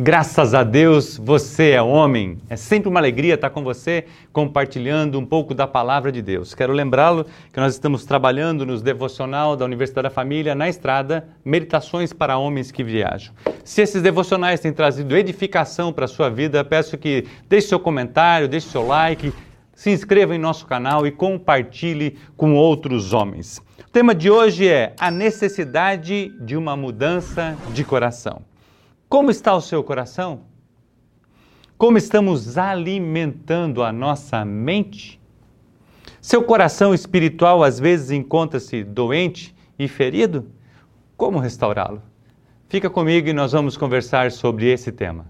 Graças a Deus você é homem. É sempre uma alegria estar com você compartilhando um pouco da palavra de Deus. Quero lembrá-lo que nós estamos trabalhando nos devocional da Universidade da Família na estrada, meditações para homens que viajam. Se esses devocionais têm trazido edificação para a sua vida, peço que deixe seu comentário, deixe seu like, se inscreva em nosso canal e compartilhe com outros homens. O tema de hoje é a necessidade de uma mudança de coração. Como está o seu coração? Como estamos alimentando a nossa mente? Seu coração espiritual às vezes encontra-se doente e ferido? Como restaurá-lo? Fica comigo e nós vamos conversar sobre esse tema.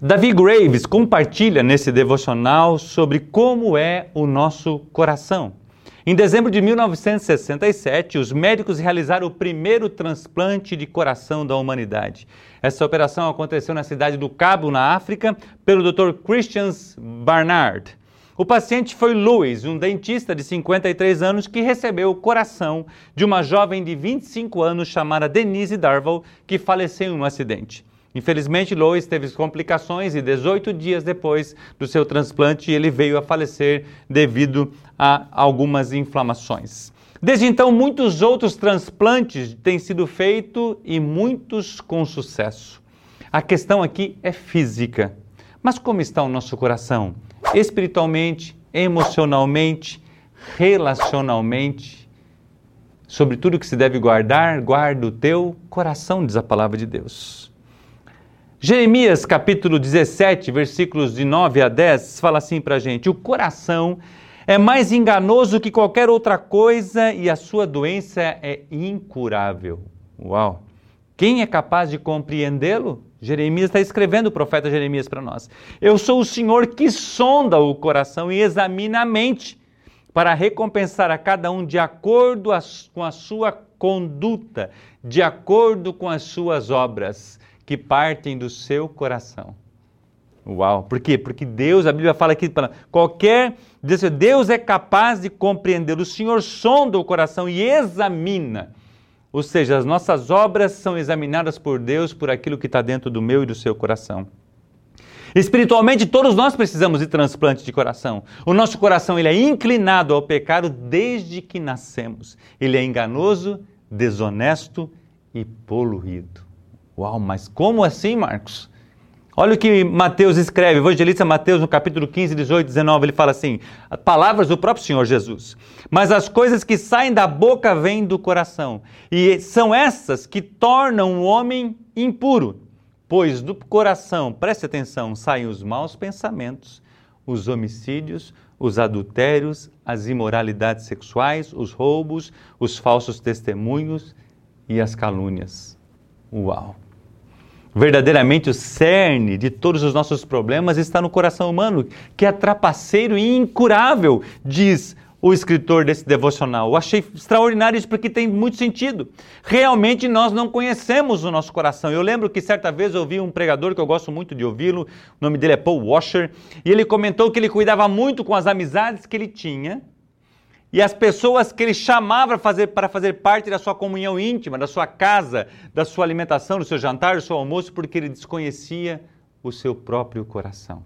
Davi Graves compartilha nesse devocional sobre como é o nosso coração. Em dezembro de 1967, os médicos realizaram o primeiro transplante de coração da humanidade. Essa operação aconteceu na cidade do Cabo, na África, pelo Dr. Christian Barnard. O paciente foi Louis, um dentista de 53 anos que recebeu o coração de uma jovem de 25 anos chamada Denise Darvall, que faleceu em um acidente. Infelizmente, Lois teve complicações e 18 dias depois do seu transplante ele veio a falecer devido a algumas inflamações. Desde então, muitos outros transplantes têm sido feitos e muitos com sucesso. A questão aqui é física. Mas como está o nosso coração? Espiritualmente, emocionalmente, relacionalmente? Sobre tudo que se deve guardar, guarda o teu coração, diz a palavra de Deus. Jeremias capítulo 17, versículos de 9 a 10, fala assim para a gente: O coração é mais enganoso que qualquer outra coisa e a sua doença é incurável. Uau! Quem é capaz de compreendê-lo? Jeremias está escrevendo o profeta Jeremias para nós. Eu sou o Senhor que sonda o coração e examina a mente, para recompensar a cada um de acordo com a sua conduta, de acordo com as suas obras que partem do seu coração. Uau! Por quê? Porque Deus, a Bíblia fala aqui, qualquer. Deus é capaz de compreender. O Senhor sonda o coração e examina. Ou seja, as nossas obras são examinadas por Deus por aquilo que está dentro do meu e do seu coração. Espiritualmente, todos nós precisamos de transplante de coração. O nosso coração ele é inclinado ao pecado desde que nascemos. Ele é enganoso, desonesto e poluído. Uau, mas como assim, Marcos? Olha o que Mateus escreve, evangelista Mateus, no capítulo 15, 18, 19, ele fala assim: palavras do próprio Senhor Jesus. Mas as coisas que saem da boca vêm do coração, e são essas que tornam o homem impuro. Pois do coração, preste atenção, saem os maus pensamentos, os homicídios, os adultérios, as imoralidades sexuais, os roubos, os falsos testemunhos e as calúnias. Uau! Verdadeiramente o cerne de todos os nossos problemas está no coração humano, que é trapaceiro e incurável, diz o escritor desse devocional. Eu achei extraordinário isso porque tem muito sentido. Realmente nós não conhecemos o nosso coração. Eu lembro que certa vez eu ouvi um pregador que eu gosto muito de ouvi-lo, o nome dele é Paul Washer, e ele comentou que ele cuidava muito com as amizades que ele tinha e as pessoas que ele chamava fazer, para fazer parte da sua comunhão íntima, da sua casa, da sua alimentação, do seu jantar, do seu almoço, porque ele desconhecia o seu próprio coração.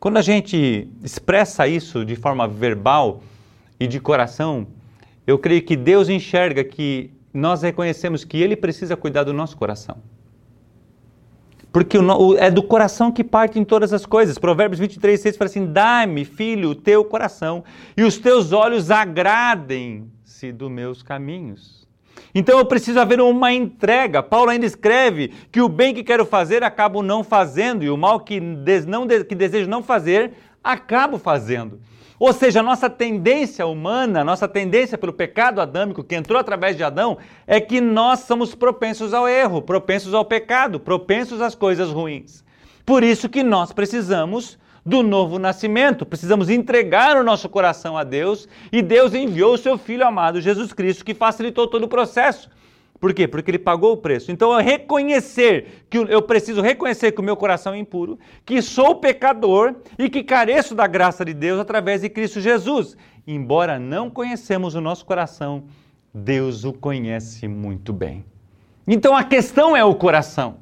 Quando a gente expressa isso de forma verbal e de coração, eu creio que Deus enxerga que nós reconhecemos que Ele precisa cuidar do nosso coração. Porque é do coração que partem todas as coisas. Provérbios 23, 6 fala assim: Dá-me, filho, o teu coração, e os teus olhos agradem-se dos meus caminhos. Então eu preciso haver uma entrega. Paulo ainda escreve que o bem que quero fazer acabo não fazendo, e o mal que, des, não, que desejo não fazer, acabo fazendo. Ou seja, a nossa tendência humana, nossa tendência pelo pecado adâmico que entrou através de Adão, é que nós somos propensos ao erro, propensos ao pecado, propensos às coisas ruins. Por isso que nós precisamos do novo nascimento, precisamos entregar o nosso coração a Deus e Deus enviou o seu Filho amado, Jesus Cristo, que facilitou todo o processo. Por quê? Porque ele pagou o preço. Então, eu reconhecer que eu preciso reconhecer que o meu coração é impuro, que sou pecador e que careço da graça de Deus através de Cristo Jesus. embora não conhecemos o nosso coração, Deus o conhece muito bem. Então a questão é o coração.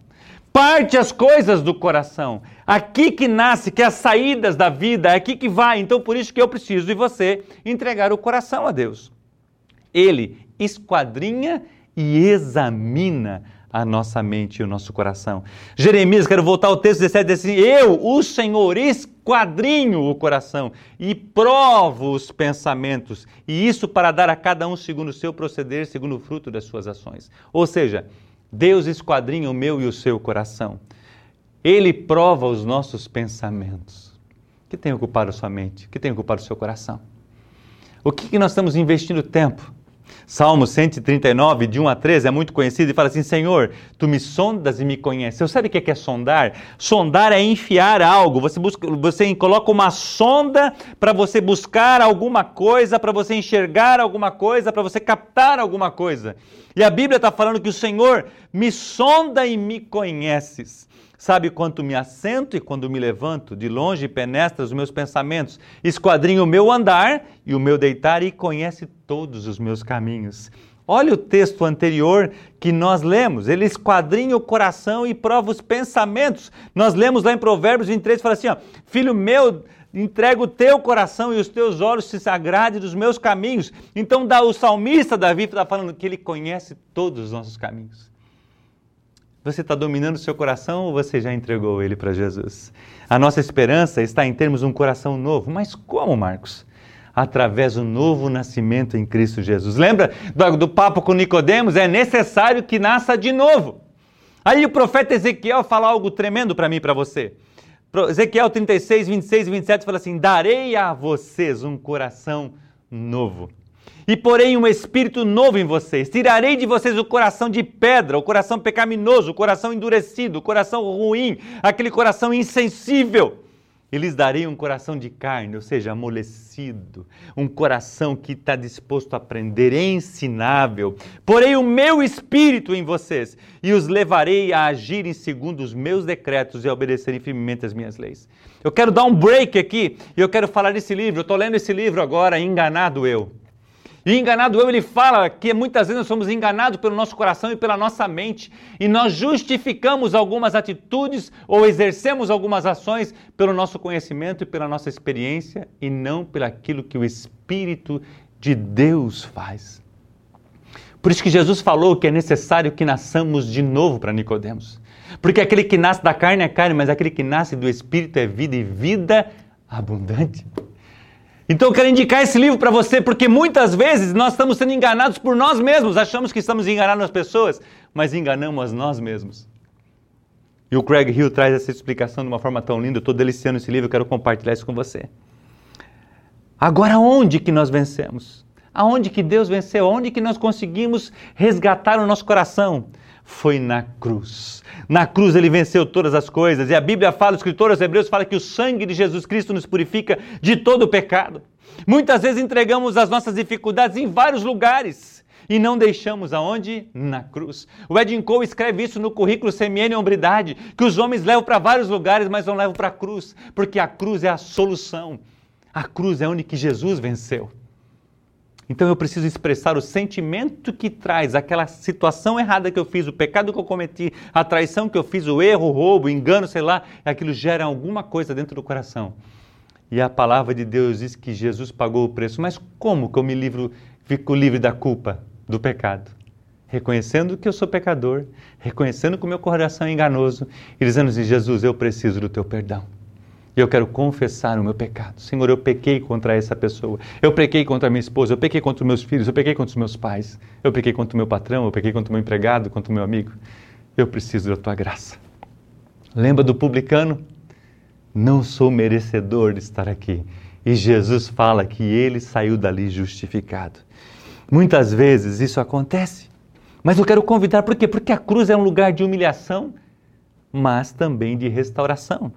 Parte as coisas do coração. Aqui que nasce, que é as saídas da vida, é aqui que vai. Então por isso que eu preciso de você entregar o coração a Deus. Ele esquadrinha e examina a nossa mente e o nosso coração. Jeremias, quero voltar ao texto 17, diz assim: Eu, o Senhor, esquadrinho o coração e provo os pensamentos, e isso para dar a cada um segundo o seu proceder, segundo o fruto das suas ações. Ou seja, Deus esquadrinha o meu e o seu coração. Ele prova os nossos pensamentos. O que tem ocupado a sua mente? O que tem ocupado o seu coração? O que, que nós estamos investindo tempo? Salmo 139, de 1 a 13, é muito conhecido e fala assim: Senhor, tu me sondas e me conheces. Você sabe o que é sondar? Sondar é enfiar algo. Você, busca, você coloca uma sonda para você buscar alguma coisa, para você enxergar alguma coisa, para você captar alguma coisa. E a Bíblia está falando que o Senhor me sonda e me conheces. Sabe quanto me assento e quando me levanto, de longe penetra os meus pensamentos, esquadrinha o meu andar e o meu deitar e conhece todos os meus caminhos. Olha o texto anterior que nós lemos. Ele esquadrinha o coração e prova os pensamentos. Nós lemos lá em Provérbios 23, fala assim: ó, Filho meu, entrega o teu coração e os teus olhos se agradem dos meus caminhos. Então, o salmista Davi está falando que ele conhece todos os nossos caminhos. Você está dominando o seu coração ou você já entregou ele para Jesus? A nossa esperança está em termos um coração novo. Mas como, Marcos? Através do novo nascimento em Cristo Jesus. Lembra do, do papo com Nicodemos? É necessário que nasça de novo. Aí o profeta Ezequiel fala algo tremendo para mim e para você. Ezequiel 36, 26 e 27 fala assim: Darei a vocês um coração novo e porém um espírito novo em vocês. Tirarei de vocês o coração de pedra, o coração pecaminoso, o coração endurecido, o coração ruim, aquele coração insensível. E lhes darei um coração de carne, ou seja, amolecido, um coração que está disposto a aprender, ensinável. Porei o meu espírito em vocês e os levarei a agirem segundo os meus decretos e a obedecerem firmemente as minhas leis. Eu quero dar um break aqui e eu quero falar desse livro. Eu estou lendo esse livro agora, Enganado Eu. E enganado eu, ele fala que muitas vezes nós somos enganados pelo nosso coração e pela nossa mente, e nós justificamos algumas atitudes ou exercemos algumas ações pelo nosso conhecimento e pela nossa experiência, e não pelo aquilo que o Espírito de Deus faz. Por isso que Jesus falou que é necessário que nasçamos de novo para Nicodemos. Porque aquele que nasce da carne é carne, mas aquele que nasce do Espírito é vida e vida abundante. Então eu quero indicar esse livro para você, porque muitas vezes nós estamos sendo enganados por nós mesmos, achamos que estamos enganando as pessoas, mas enganamos nós mesmos. E o Craig Hill traz essa explicação de uma forma tão linda, eu estou deliciando esse livro, eu quero compartilhar isso com você. Agora, onde que nós vencemos? Aonde que Deus venceu? Onde que nós conseguimos resgatar o nosso coração? Foi na cruz. Na cruz ele venceu todas as coisas. E a Bíblia fala, o escritor aos Hebreus fala que o sangue de Jesus Cristo nos purifica de todo o pecado. Muitas vezes entregamos as nossas dificuldades em vários lugares e não deixamos aonde? Na cruz. O Edin Cole escreve isso no currículo Semiene Hombridade, que os homens levam para vários lugares, mas não levam para a cruz, porque a cruz é a solução. A cruz é onde que Jesus venceu. Então eu preciso expressar o sentimento que traz aquela situação errada que eu fiz, o pecado que eu cometi, a traição que eu fiz, o erro, o roubo, o engano, sei lá, aquilo gera alguma coisa dentro do coração. E a palavra de Deus diz que Jesus pagou o preço. Mas como que eu me livro, fico livre da culpa, do pecado? Reconhecendo que eu sou pecador, reconhecendo que o meu coração é enganoso e dizendo assim: Jesus, eu preciso do teu perdão. E eu quero confessar o meu pecado. Senhor, eu pequei contra essa pessoa. Eu pequei contra minha esposa. Eu pequei contra meus filhos. Eu pequei contra os meus pais. Eu pequei contra o meu patrão. Eu pequei contra o meu empregado, contra o meu amigo. Eu preciso da tua graça. Lembra do publicano? Não sou merecedor de estar aqui. E Jesus fala que ele saiu dali justificado. Muitas vezes isso acontece. Mas eu quero convidar, por quê? Porque a cruz é um lugar de humilhação, mas também de restauração.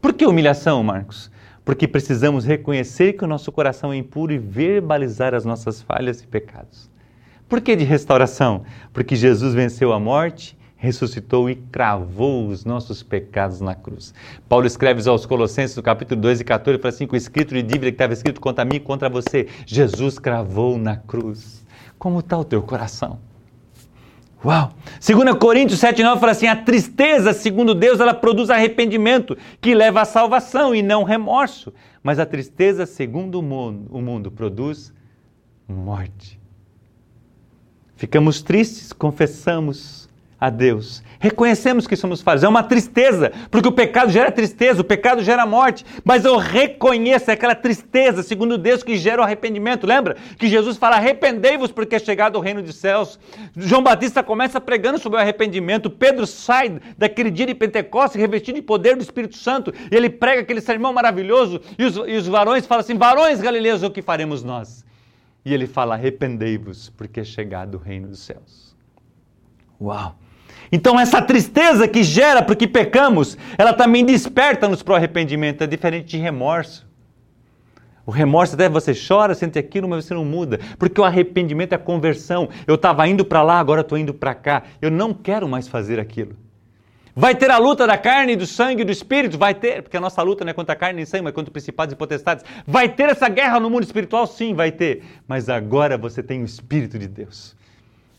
Por que humilhação, Marcos? Porque precisamos reconhecer que o nosso coração é impuro e verbalizar as nossas falhas e pecados. Por que de restauração? Porque Jesus venceu a morte, ressuscitou e cravou os nossos pecados na cruz. Paulo escreve aos Colossenses, no capítulo 2 e 14, ele fala assim: o escrito de dívida que estava escrito contra mim e contra você, Jesus cravou na cruz. Como está o teu coração? Uau! 2 Coríntios 7,9 fala assim: a tristeza, segundo Deus, ela produz arrependimento, que leva à salvação e não remorso. Mas a tristeza, segundo o mundo, o mundo produz morte. Ficamos tristes, confessamos, a Deus. Reconhecemos que somos falhos. É uma tristeza, porque o pecado gera tristeza, o pecado gera morte. Mas eu reconheço aquela tristeza, segundo Deus, que gera o arrependimento. Lembra que Jesus fala: arrependei-vos, porque é chegado o reino dos céus. João Batista começa pregando sobre o arrependimento. Pedro sai daquele dia de Pentecostes, revestido de poder do Espírito Santo, e ele prega aquele sermão maravilhoso. E os, e os varões falam assim: varões galileus, o que faremos nós? E ele fala: arrependei-vos, porque é chegado o reino dos céus. Uau! Então, essa tristeza que gera porque pecamos, ela também desperta-nos para o arrependimento, é diferente de remorso. O remorso até você chora, sente aquilo, mas você não muda, porque o arrependimento é conversão. Eu estava indo para lá, agora estou indo para cá. Eu não quero mais fazer aquilo. Vai ter a luta da carne, do sangue e do espírito? Vai ter, porque a nossa luta não é contra a carne e sangue, mas contra principados e potestades. Vai ter essa guerra no mundo espiritual? Sim, vai ter. Mas agora você tem o Espírito de Deus,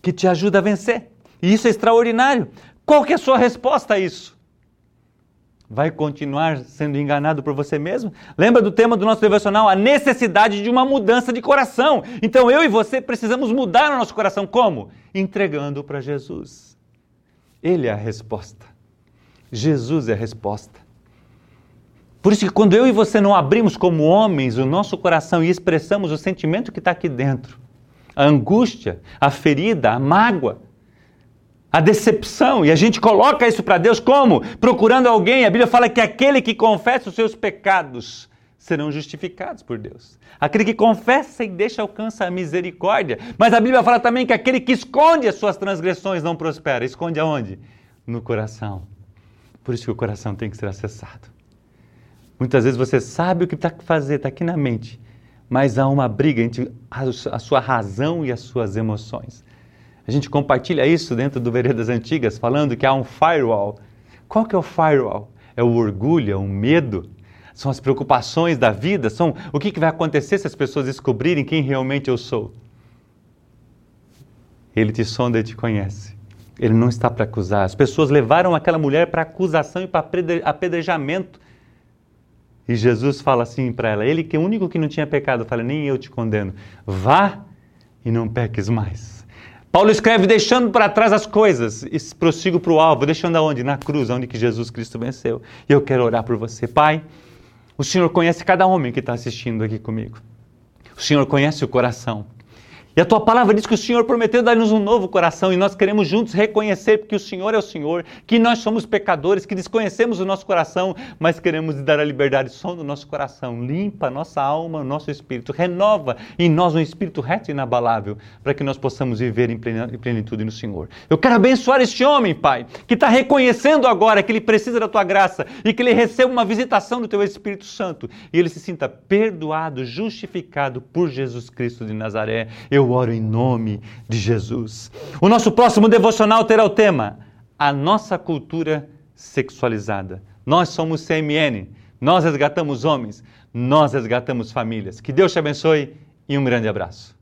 que te ajuda a vencer. E isso é extraordinário. Qual que é a sua resposta a isso? Vai continuar sendo enganado por você mesmo? Lembra do tema do nosso devocional? A necessidade de uma mudança de coração. Então eu e você precisamos mudar o nosso coração. Como? Entregando para Jesus. Ele é a resposta. Jesus é a resposta. Por isso que quando eu e você não abrimos como homens o nosso coração e expressamos o sentimento que está aqui dentro, a angústia, a ferida, a mágoa, a decepção, e a gente coloca isso para Deus como? Procurando alguém. A Bíblia fala que aquele que confessa os seus pecados serão justificados por Deus. Aquele que confessa e deixa alcança a misericórdia. Mas a Bíblia fala também que aquele que esconde as suas transgressões não prospera. Esconde aonde? No coração. Por isso que o coração tem que ser acessado. Muitas vezes você sabe o que está a fazer, está aqui na mente, mas há uma briga entre a sua razão e as suas emoções. A gente compartilha isso dentro do Veredas Antigas, falando que há um firewall. Qual que é o firewall? É o orgulho, é o medo, são as preocupações da vida, são o que, que vai acontecer se as pessoas descobrirem quem realmente eu sou. Ele te sonda e te conhece. Ele não está para acusar. As pessoas levaram aquela mulher para acusação e para apedrejamento. E Jesus fala assim para ela: Ele que é o único que não tinha pecado, fala: Nem eu te condeno. Vá e não peques mais. Paulo escreve deixando para trás as coisas e prossigo para o alvo, deixando aonde? Na cruz, onde que Jesus Cristo venceu. E eu quero orar por você. Pai, o Senhor conhece cada homem que está assistindo aqui comigo. O Senhor conhece o coração. E a tua palavra diz que o Senhor prometeu dar-nos um novo coração e nós queremos juntos reconhecer que o Senhor é o Senhor, que nós somos pecadores, que desconhecemos o nosso coração, mas queremos dar a liberdade som do nosso coração. Limpa a nossa alma, o nosso espírito, renova em nós um espírito reto e inabalável, para que nós possamos viver em plenitude no Senhor. Eu quero abençoar este homem, Pai, que está reconhecendo agora que ele precisa da tua graça e que ele receba uma visitação do teu Espírito Santo e ele se sinta perdoado, justificado por Jesus Cristo de Nazaré. Eu eu oro em nome de Jesus. O nosso próximo devocional terá o tema: A nossa cultura sexualizada. Nós somos CMN, nós resgatamos homens, nós resgatamos famílias. Que Deus te abençoe e um grande abraço.